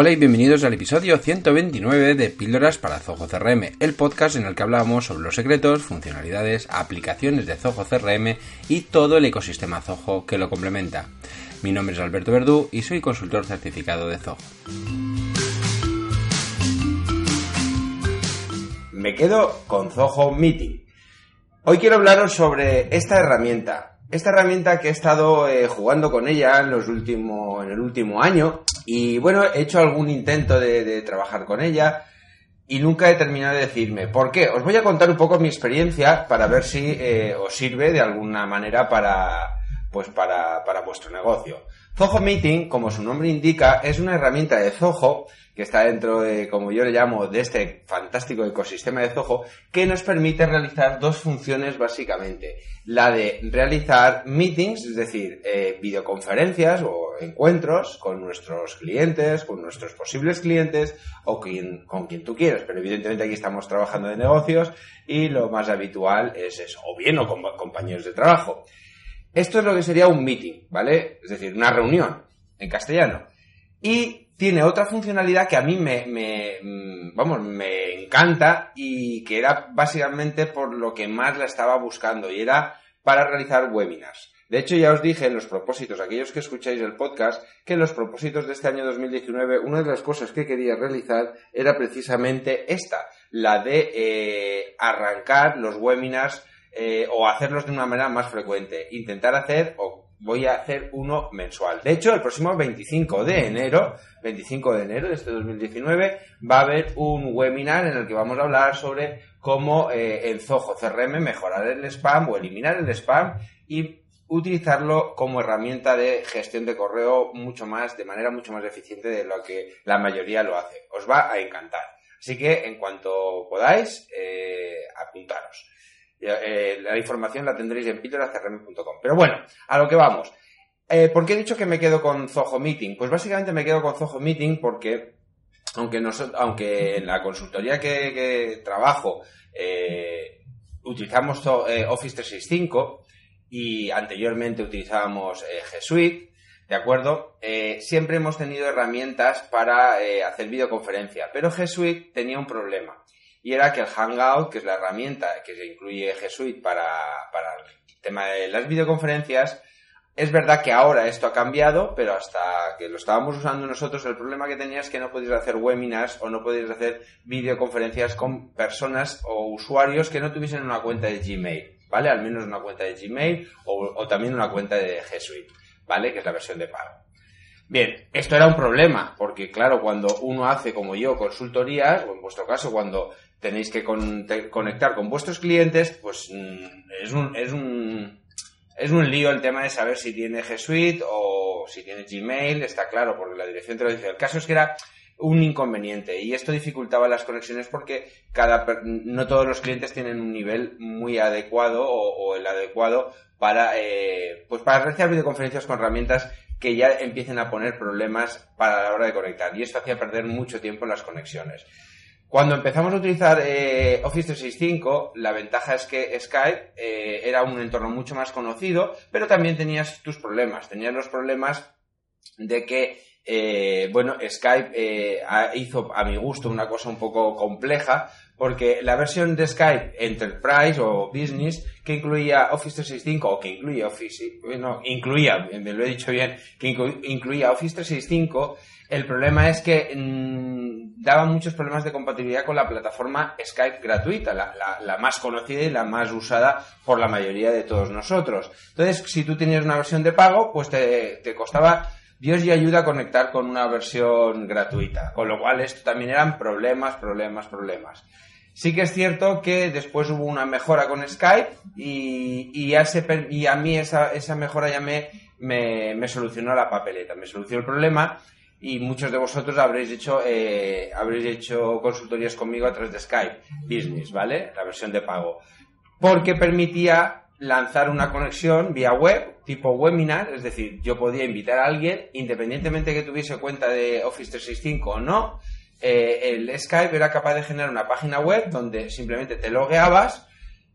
Hola y bienvenidos al episodio 129 de Píldoras para Zoho CRM, el podcast en el que hablamos sobre los secretos, funcionalidades, aplicaciones de Zoho CRM y todo el ecosistema Zoho que lo complementa. Mi nombre es Alberto Verdú y soy consultor certificado de Zoho. Me quedo con Zoho Meeting. Hoy quiero hablaros sobre esta herramienta. Esta herramienta que he estado eh, jugando con ella en, los últimos, en el último año y bueno, he hecho algún intento de, trabajar con ella y nunca he terminado de decirme por qué. Os voy a contar un poco mi experiencia para ver si eh, os sirve de alguna manera para, pues para, para vuestro negocio. Zoho Meeting, como su nombre indica, es una herramienta de Zoho que está dentro de, como yo le llamo, de este fantástico ecosistema de Zoho, que nos permite realizar dos funciones básicamente. La de realizar meetings, es decir, eh, videoconferencias o encuentros con nuestros clientes, con nuestros posibles clientes o con quien tú quieras. Pero evidentemente aquí estamos trabajando de negocios y lo más habitual es eso, o bien o con compañeros de trabajo. Esto es lo que sería un meeting, ¿vale? Es decir, una reunión en castellano. Y tiene otra funcionalidad que a mí me, mm, vamos, me encanta y que era básicamente por lo que más la estaba buscando y era para realizar webinars. De hecho, ya os dije en los propósitos, aquellos que escucháis el podcast, que en los propósitos de este año 2019, una de las cosas que quería realizar era precisamente esta, la de eh, arrancar los webinars eh, o hacerlos de una manera más frecuente. Intentar hacer o voy a hacer uno mensual. De hecho, el próximo 25 de enero, 25 de enero de este 2019, va a haber un webinar en el que vamos a hablar sobre cómo eh, en Zoho CRM mejorar el spam o eliminar el spam y utilizarlo como herramienta de gestión de correo mucho más, de manera mucho más eficiente de lo que la mayoría lo hace. Os va a encantar. Así que en cuanto podáis, eh, apuntaros. Eh, la información la tendréis en píldorascrm.com. Pero bueno, a lo que vamos. Eh, ¿Por qué he dicho que me quedo con Zoho Meeting? Pues básicamente me quedo con Zoho Meeting porque, aunque, aunque en la consultoría que, trabajo eh, utilizamos Office 365 y anteriormente utilizábamos G Suite, ¿de acuerdo? siempre hemos tenido herramientas para hacer videoconferencia, pero G Suite tenía un problema y era que el Hangout, que es la herramienta que se incluye G Suite para, para el tema de las videoconferencias, es verdad que ahora esto ha cambiado, pero hasta que lo estábamos usando nosotros, el problema que tenía es que no podías hacer webinars o no podías hacer videoconferencias con personas o usuarios que no tuviesen una cuenta de Gmail, ¿vale? Al menos una cuenta de Gmail o, o también una cuenta de G Suite, ¿vale? Que es la versión de pago. Bien, esto era un problema, porque claro, cuando uno hace como yo consultorías, o en vuestro caso cuando tenéis que conectar con vuestros clientes, pues mm, es un, es un, es un lío el tema de saber si tiene G Suite o si tiene Gmail, está claro, porque la dirección te lo dice. El caso es que era un inconveniente y esto dificultaba las conexiones porque cada no todos los clientes tienen un nivel muy adecuado o, el adecuado para eh, pues para realizar videoconferencias con herramientas que ya empiecen a poner problemas para la hora de conectar y esto hacía perder mucho tiempo en las conexiones. Cuando empezamos a utilizar eh, Office 365, la ventaja es que Skype eh, era un entorno mucho más conocido, pero también tenías tus problemas. Tenías los problemas de que, eh, bueno, Skype hizo a mi gusto una cosa un poco compleja, porque la versión de Skype Enterprise o Business, que incluía Office 365, o que incluía Office, no, incluía, me lo he dicho bien, que incluía Office 365, el problema es que mm, daba muchos problemas de compatibilidad con la plataforma Skype gratuita, la, más conocida y la más usada por la mayoría de todos nosotros. Entonces, si tú tenías una versión de pago, pues te, costaba Dios y ayuda a conectar con una versión gratuita. Con lo cual, esto también eran problemas, problemas, problemas. Sí que es cierto que después hubo una mejora con Skype y, y, y a mí esa, esa mejora ya me, me, me, solucionó la papeleta, me solucionó el problema y muchos de vosotros habréis hecho, eh, habréis hecho consultorías conmigo a través de Skype Business, ¿vale? La versión de pago. Porque permitía lanzar una conexión vía web, tipo webinar, es decir, yo podía invitar a alguien, independientemente que tuviese cuenta de Office 365 o no, eh, el Skype era capaz de generar una página web donde simplemente te logueabas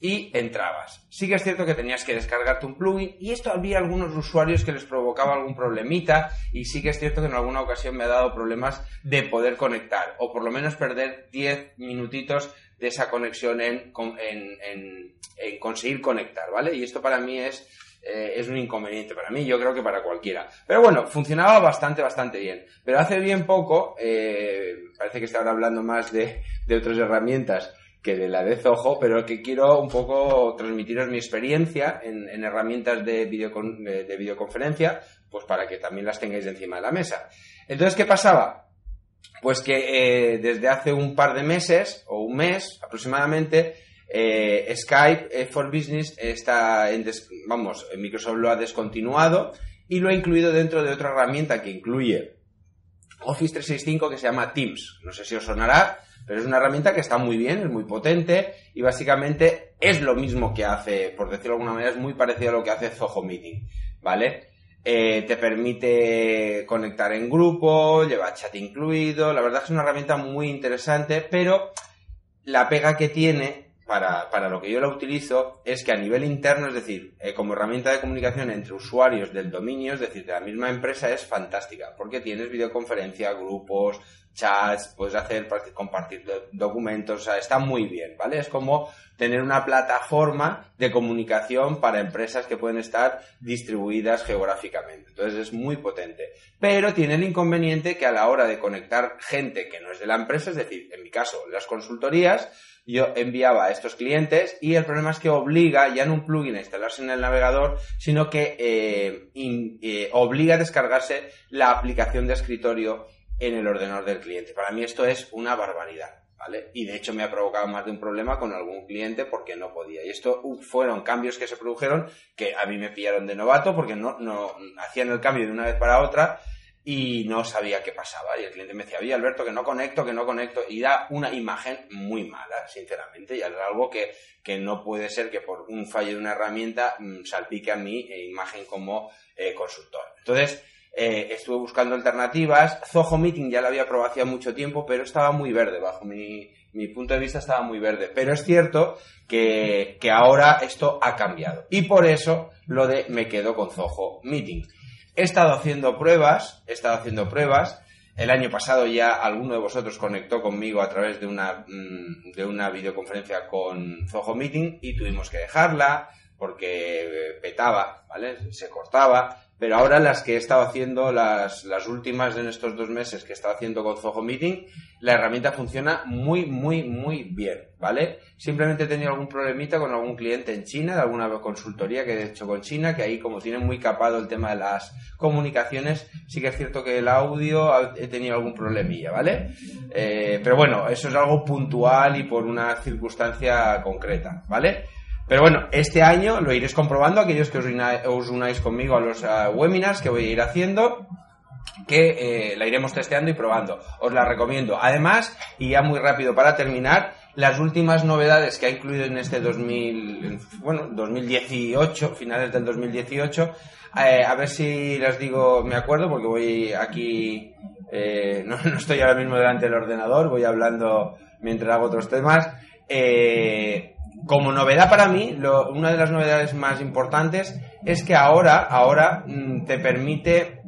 y entrabas. Sí que es cierto que tenías que descargarte un plugin y esto había algunos usuarios que les provocaba algún problemita y sí que es cierto que en alguna ocasión me ha dado problemas de poder conectar o por lo menos perder 10 minutitos de esa conexión en, en, conseguir conectar, ¿vale? Y esto para mí es, eh, es un inconveniente para mí, yo creo que para cualquiera. Pero bueno, funcionaba bastante, bastante bien. Pero hace bien poco, eh, parece que está ahora hablando más de, de otras herramientas, que de la de Zoho, pero que quiero un poco transmitiros mi experiencia en, herramientas de, de, videoconferencia, pues para que también las tengáis encima de la mesa. Entonces, ¿qué pasaba? Pues que eh, desde hace un par de meses, o un mes aproximadamente, eh, Skype eh, for Business está en, vamos, Microsoft lo ha descontinuado y lo ha incluido dentro de otra herramienta que incluye Office 365 que se llama Teams. No sé si os sonará, pero es una herramienta que está muy bien, es muy potente y básicamente es lo mismo que hace, por decirlo de alguna manera, es muy parecido a lo que hace Zoho Meeting, ¿vale? Eh, te permite conectar en grupo, lleva chat incluido, la verdad es que es una herramienta muy interesante, pero la pega que tiene para, para, lo que yo la utilizo es que a nivel interno, es decir, eh, como herramienta de comunicación entre usuarios del dominio, es decir, de la misma empresa, es fantástica, porque tienes videoconferencia, grupos, chats, puedes hacer, compartir documentos, o sea, está muy bien, ¿vale? Es como tener una plataforma de comunicación para empresas que pueden estar distribuidas geográficamente. Entonces es muy potente. Pero tiene el inconveniente que a la hora de conectar gente que no es de la empresa, es decir, en mi caso, las consultorías, yo enviaba a estos clientes y el problema es que obliga ya no un plugin a instalarse en el navegador, sino que eh, eh, obliga a descargarse la aplicación de escritorio en el ordenador del cliente. Para mí esto es una barbaridad. ¿Vale? Y de hecho me ha provocado más de un problema con algún cliente porque no podía. Y esto fueron cambios que se produjeron que a mí me pillaron de novato porque no, no hacían el cambio de una vez para otra y no sabía qué pasaba. Y el cliente me decía, oye Alberto, que no conecto, que no conecto. Y da una imagen muy mala, sinceramente. Y es algo que, que no puede ser que por un fallo de una herramienta mm, salpique a mi eh, imagen como eh, consultor. Entonces, eh, estuve buscando alternativas. Zoho Meeting ya la había probado hacía mucho tiempo, pero estaba muy verde, bajo mi, punto de vista estaba muy verde. Pero es cierto que, que, ahora esto ha cambiado. Y por eso lo de me quedo con Zoho Meeting. He estado haciendo pruebas, he estado haciendo pruebas. El año pasado ya alguno de vosotros conectó conmigo a través de una, mm, de una videoconferencia con Zoho Meeting y tuvimos que dejarla porque petaba, ¿vale? Se cortaba. Pero ahora las que he estado haciendo, las, las últimas en estos dos meses que he estado haciendo con Zoho Meeting, la herramienta funciona muy, muy, muy bien, ¿vale? Simplemente he tenido algún problemita con algún cliente en China, de alguna consultoría que he hecho con China, que ahí como tienen muy capado el tema de las comunicaciones, sí que es cierto que el audio he tenido algún problemilla, ¿vale? Eh, pero bueno, eso es algo puntual y por una circunstancia concreta, ¿vale? Pero bueno, este año lo iréis comprobando, aquellos que os, unáis conmigo a los ah, webinars que voy a ir haciendo, que eh, la iremos testeando y probando. Os la recomiendo. Además, y ya muy rápido para terminar, las últimas novedades que ha incluido en este 2000, bueno, 2018, finales del 2018, eh, a ver si les digo, me acuerdo, porque voy aquí, eh, no, estoy ahora mismo delante del ordenador, voy hablando mientras hago otros temas. Eh, como novedad para mí, una de las novedades más importantes es que ahora, ahora mm, te permite,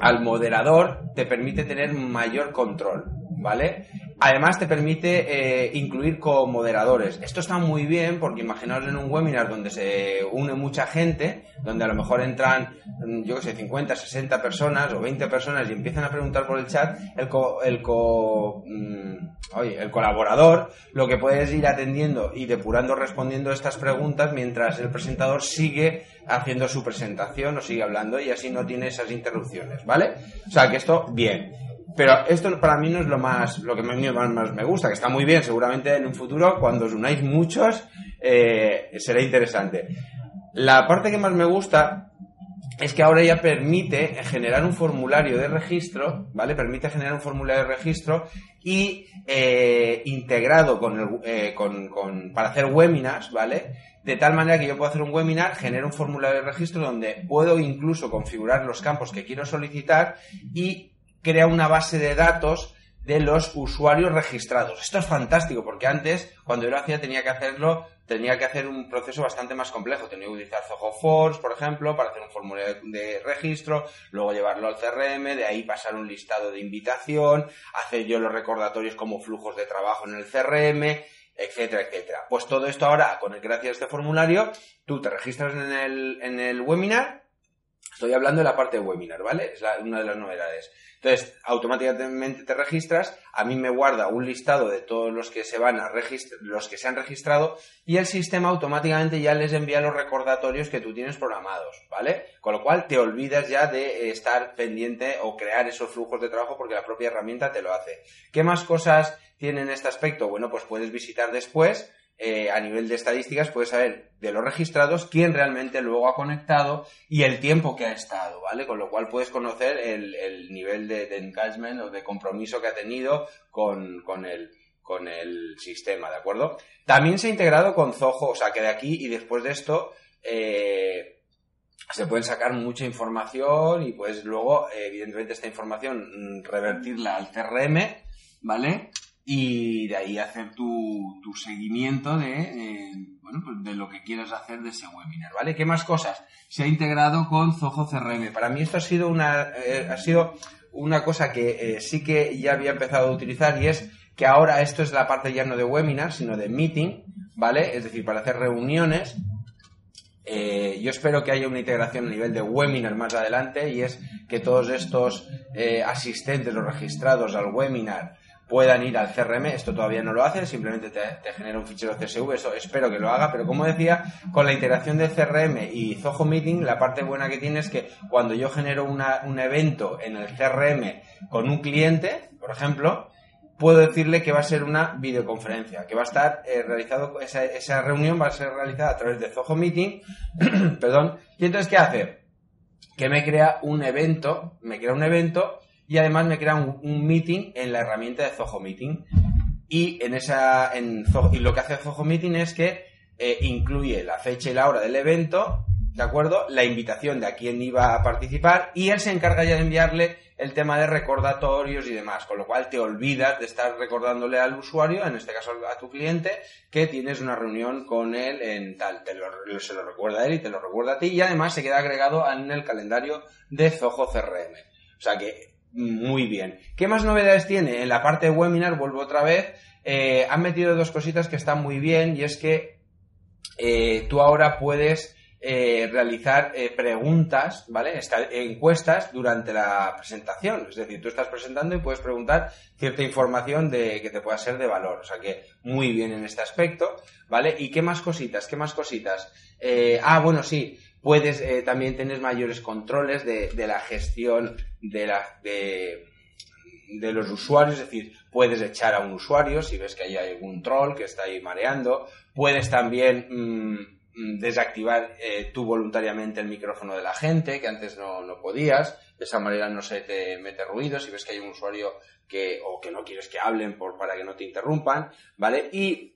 al moderador, te permite tener mayor control, ¿vale? Además te permite eh, incluir co-moderadores. Esto está muy bien porque imaginaos en un webinar donde se une mucha gente, donde a lo mejor entran, mm, yo que sé, 50, 60 personas o 20 personas y empiezan a preguntar por el chat, el co, el co, mm, oye, el colaborador, lo que puedes ir atendiendo y depurando respondiendo estas preguntas mientras el presentador sigue haciendo su presentación o sigue hablando y así no tiene esas interrupciones, ¿vale? O sea que esto, bien. Pero esto para mí no es lo más, lo que más, me gusta, que está muy bien, seguramente en un futuro, cuando os unáis muchos, eh, será interesante. La parte que más me gusta es que ahora ya permite generar un formulario de registro, ¿vale? Permite generar un formulario de registro y eh, integrado con, el, eh, con, con, para hacer webinars, ¿vale? De tal manera que yo puedo hacer un webinar, genero un formulario de registro donde puedo incluso configurar los campos que quiero solicitar y crea una base de datos de los usuarios registrados. Esto es fantástico porque antes, cuando yo lo hacía, tenía que hacerlo tenía que hacer un proceso bastante más complejo. Tenía que utilizar Zoho Force, por ejemplo, para hacer un formulario de registro, luego llevarlo al CRM, de ahí pasar un listado de invitación, hacer yo los recordatorios como flujos de trabajo en el CRM, etcétera, etcétera. Pues todo esto ahora, con el, gracias a este formulario, tú te registras en el, en el webinar, Estoy hablando de la parte de webinar, ¿vale? Es una de las novedades. Entonces, automáticamente te registras, a mí me guarda un listado de todos los que se van a los que se han registrado y el sistema automáticamente ya les envía los recordatorios que tú tienes programados, ¿vale? Con lo cual te olvidas ya de estar pendiente o crear esos flujos de trabajo porque la propia herramienta te lo hace. ¿Qué más cosas tiene en este aspecto? Bueno, pues puedes visitar después eh, a nivel de estadísticas puedes saber de los registrados quién realmente luego ha conectado y el tiempo que ha estado, ¿vale? Con lo cual puedes conocer el, nivel de, engagement o de compromiso que ha tenido con, con, el, con el sistema, ¿de acuerdo? También se ha integrado con Zoho, o sea que de aquí y después de esto eh, se pueden sacar mucha información y pues luego, evidentemente, esta información mm, revertirla al CRM, ¿vale? Y de ahí hacer tu, tu seguimiento de, eh, bueno, pues de lo que quieras hacer de ese webinar, ¿vale? ¿Qué más cosas? Se ha integrado con Zoho CRM. Para mí esto ha sido una, eh, ha sido una cosa que eh, sí que ya había empezado a utilizar y es que ahora esto es la parte ya no de webinar, sino de meeting, ¿vale? Es decir, para hacer reuniones. yo espero que haya una integración a nivel de webinar más adelante y es que todos estos asistentes, los registrados al webinar, puedan ir al CRM. Esto todavía no lo hace, simplemente te, genera un fichero CSV. Eso espero que lo haga, pero como decía, con la integración de CRM y Zoho Meeting, la parte buena que tiene es que cuando yo genero un evento en el CRM con un cliente, por ejemplo, puedo decirle que va a ser una videoconferencia, que va a estar eh, realizado, esa, esa, reunión va a ser realizada a través de Zoho Meeting, perdón, y entonces, ¿qué hace? Que me crea un evento, me crea un evento y además me crea un, meeting en la herramienta de Zoho Meeting. Y, en esa, en y lo que hace Zoho Meeting es que eh, incluye la fecha y la hora del evento, ¿de acuerdo? La invitación de a quién iba a participar y él se encarga ya de enviarle el tema de recordatorios y demás, con lo cual te olvidas de estar recordándole al usuario, en este caso a tu cliente, que tienes una reunión con él en tal, te lo, se lo recuerda a él y te lo recuerda a ti y además se queda agregado en el calendario de Zoho CRM. O sea que muy bien. ¿Qué más novedades tiene? En la parte de webinar, vuelvo otra vez, eh, han metido dos cositas que están muy bien y es que eh, tú ahora puedes eh, realizar preguntas, ¿vale? encuestas durante la presentación. Es decir, tú estás presentando y puedes preguntar cierta información de que te pueda ser de valor. O sea que muy bien en este aspecto, ¿vale? ¿Y qué más cositas? ¿Qué más cositas? ah, bueno, sí puedes eh, también tener mayores controles de, la gestión de, la, de, los usuarios, es decir, puedes echar a un usuario si ves que hay algún troll que está ahí mareando, puedes también mm, mm, desactivar eh, tú voluntariamente el micrófono de la gente, que antes no, no, podías, de esa manera no se te mete ruido si ves que hay un usuario que, o que no quieres que hablen por, para que no te interrumpan, ¿vale? Y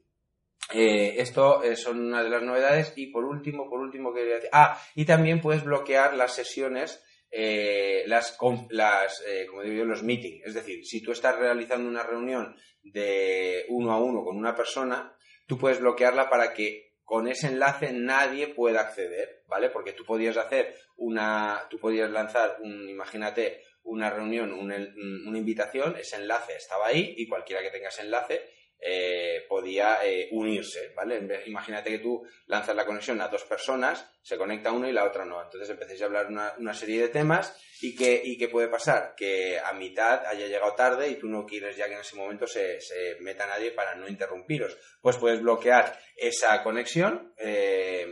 eh, esto eh, son una de las novedades y por último, por último quería decir, ah, y también puedes bloquear las sesiones, eh, las, las como digo yo, los meetings. Es decir, si tú estás realizando una reunión de uno a uno con una persona, tú puedes bloquearla para que con ese enlace nadie pueda acceder, ¿vale? Porque tú podías hacer una, tú podías lanzar un, imagínate, una reunión, una invitación, ese enlace estaba ahí y cualquiera que tenga ese enlace eh, podía eh, unirse, ¿vale? Imagínate que tú lanzas la conexión a dos personas, se conecta uno y la otra no. Entonces empecéis a hablar una, serie de temas y ¿qué, y qué puede pasar? Que a mitad haya llegado tarde y tú no quieres ya que en ese momento se, meta nadie para no interrumpiros. Pues puedes bloquear esa conexión, eh,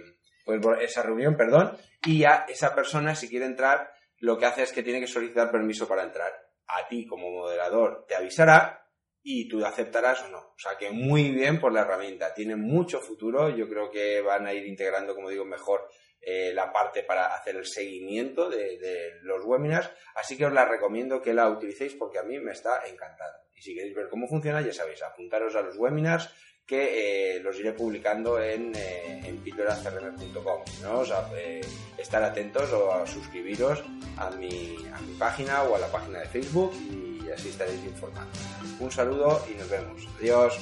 esa reunión, perdón, y ya esa persona si quiere entrar, lo que hace es que tiene que solicitar permiso para entrar. A ti como moderador te avisará y tú aceptarás o no. O sea que muy bien por la herramienta, tiene mucho futuro, yo creo que van a ir integrando, como digo, mejor eh, la parte para hacer el seguimiento de, los webinars, así que os la recomiendo que la utilicéis porque a mí me está encantando. Y si queréis ver cómo funciona, ya sabéis, apuntaros a los webinars que eh, los iré publicando en, eh, en ¿no? O sea, eh, estar atentos o a suscribiros a mi, a mi página o a la página de Facebook y así estaréis informados. Un saludo y nos vemos. Adiós.